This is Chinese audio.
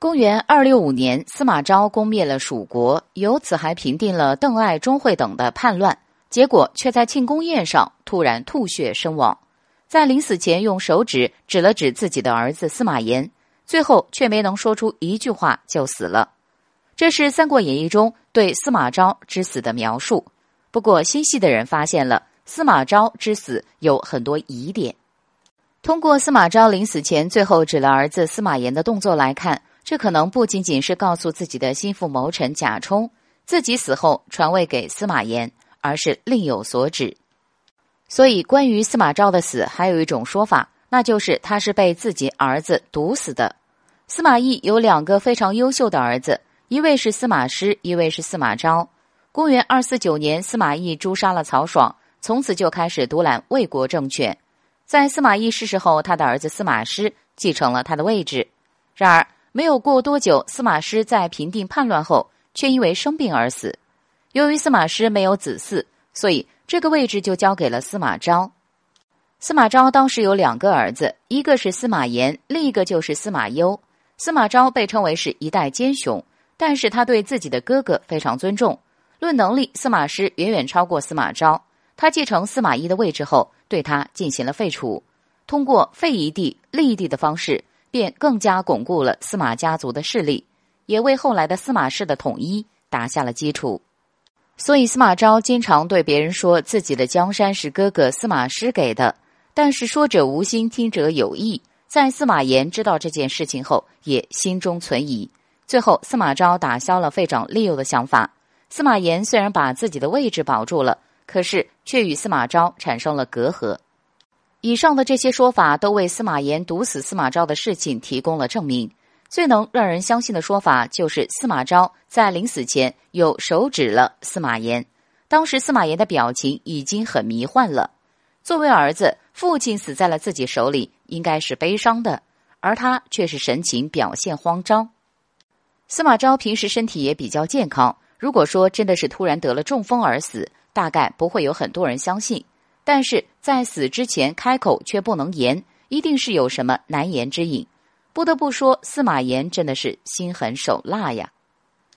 公元二六五年，司马昭攻灭了蜀国，由此还平定了邓艾、钟会等的叛乱。结果却在庆功宴上突然吐血身亡，在临死前用手指指了指自己的儿子司马炎，最后却没能说出一句话就死了。这是《三国演义》中对司马昭之死的描述。不过，心细的人发现了司马昭之死有很多疑点。通过司马昭临死前最后指了儿子司马炎的动作来看。这可能不仅仅是告诉自己的心腹谋臣贾充，自己死后传位给司马炎，而是另有所指。所以，关于司马昭的死，还有一种说法，那就是他是被自己儿子毒死的。司马懿有两个非常优秀的儿子，一位是司马师，一位是司马昭。公元二四九年，司马懿诛杀了曹爽，从此就开始独揽魏国政权。在司马懿逝世后，他的儿子司马师继承了他的位置。然而，没有过多久，司马师在平定叛乱后，却因为生病而死。由于司马师没有子嗣，所以这个位置就交给了司马昭。司马昭当时有两个儿子，一个是司马炎，另一个就是司马攸。司马昭被称为是一代奸雄，但是他对自己的哥哥非常尊重。论能力，司马师远远超过司马昭。他继承司马懿的位置后，对他进行了废除，通过废一地立一地的方式。便更加巩固了司马家族的势力，也为后来的司马氏的统一打下了基础。所以司马昭经常对别人说自己的江山是哥哥司马师给的，但是说者无心，听者有意。在司马炎知道这件事情后，也心中存疑。最后，司马昭打消了废长立幼的想法。司马炎虽然把自己的位置保住了，可是却与司马昭产生了隔阂。以上的这些说法都为司马炎毒死司马昭的事情提供了证明。最能让人相信的说法就是司马昭在临死前有手指了司马炎。当时司马炎的表情已经很迷幻了。作为儿子，父亲死在了自己手里，应该是悲伤的，而他却是神情表现慌张。司马昭平时身体也比较健康，如果说真的是突然得了中风而死，大概不会有很多人相信。但是在死之前开口却不能言，一定是有什么难言之隐。不得不说，司马炎真的是心狠手辣呀。